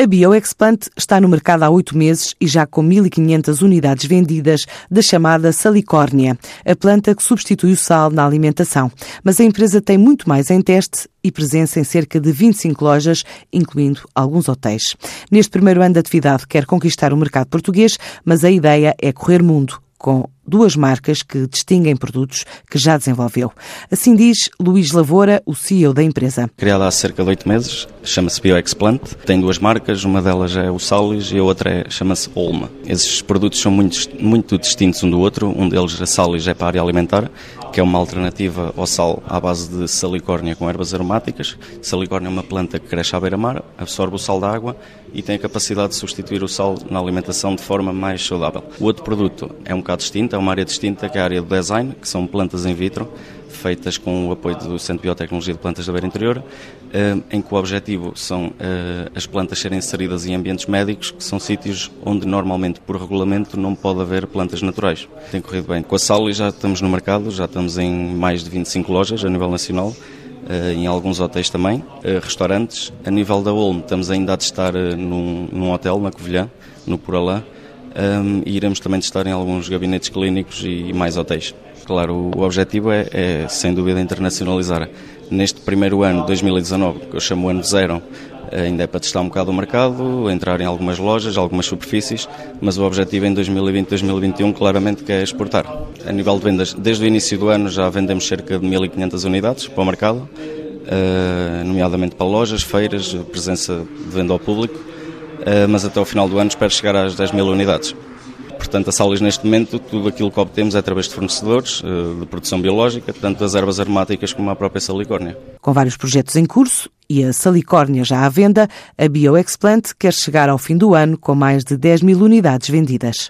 A BioExplant está no mercado há oito meses e já com 1.500 unidades vendidas da chamada salicórnia, a planta que substitui o sal na alimentação. Mas a empresa tem muito mais em teste e presença em cerca de 25 lojas, incluindo alguns hotéis. Neste primeiro ano de atividade, quer conquistar o mercado português, mas a ideia é correr mundo com duas marcas que distinguem produtos que já desenvolveu. Assim diz Luís Lavoura, o CEO da empresa. Criada há cerca de oito meses, chama-se BioExplant. Tem duas marcas, uma delas é o Salis e a outra é, chama-se Olma. Esses produtos são muito, muito distintos um do outro. Um deles, a Salis, é para a área alimentar que é uma alternativa ao sal à base de salicórnia com ervas aromáticas. Salicórnia é uma planta que cresce à beira-mar, absorve o sal da água e tem a capacidade de substituir o sal na alimentação de forma mais saudável. O outro produto é um bocado distinto, é uma área distinta, que é a área do design, que são plantas in vitro, feitas com o apoio do Centro de Biotecnologia de Plantas da Beira Interior, eh, em que o objetivo são eh, as plantas serem inseridas em ambientes médicos, que são sítios onde normalmente, por regulamento, não pode haver plantas naturais. Tem corrido bem. Com a Sally já estamos no mercado, já estamos em mais de 25 lojas a nível nacional, eh, em alguns hotéis também, restaurantes. A nível da Olm, estamos ainda a testar num, num hotel na Covilhã, no Poralã, e iremos também testar em alguns gabinetes clínicos e mais hotéis. Claro, o objetivo é, é, sem dúvida internacionalizar. Neste primeiro ano, 2019, que eu chamo ano zero, ainda é para testar um bocado o mercado, entrar em algumas lojas, algumas superfícies, mas o objetivo em 2020, 2021 claramente que é exportar. A nível de vendas, desde o início do ano já vendemos cerca de 1.500 unidades para o mercado, eh, nomeadamente para lojas, feiras, presença de venda ao público, eh, mas até o final do ano espero chegar às 10 mil unidades. Portanto, a Salis, neste momento, tudo aquilo que obtemos é através de fornecedores eh, de produção biológica, tanto das ervas aromáticas como a própria salicórnia. Com vários projetos em curso e a salicórnia já à venda, a BioExplant quer chegar ao fim do ano com mais de 10 mil unidades vendidas.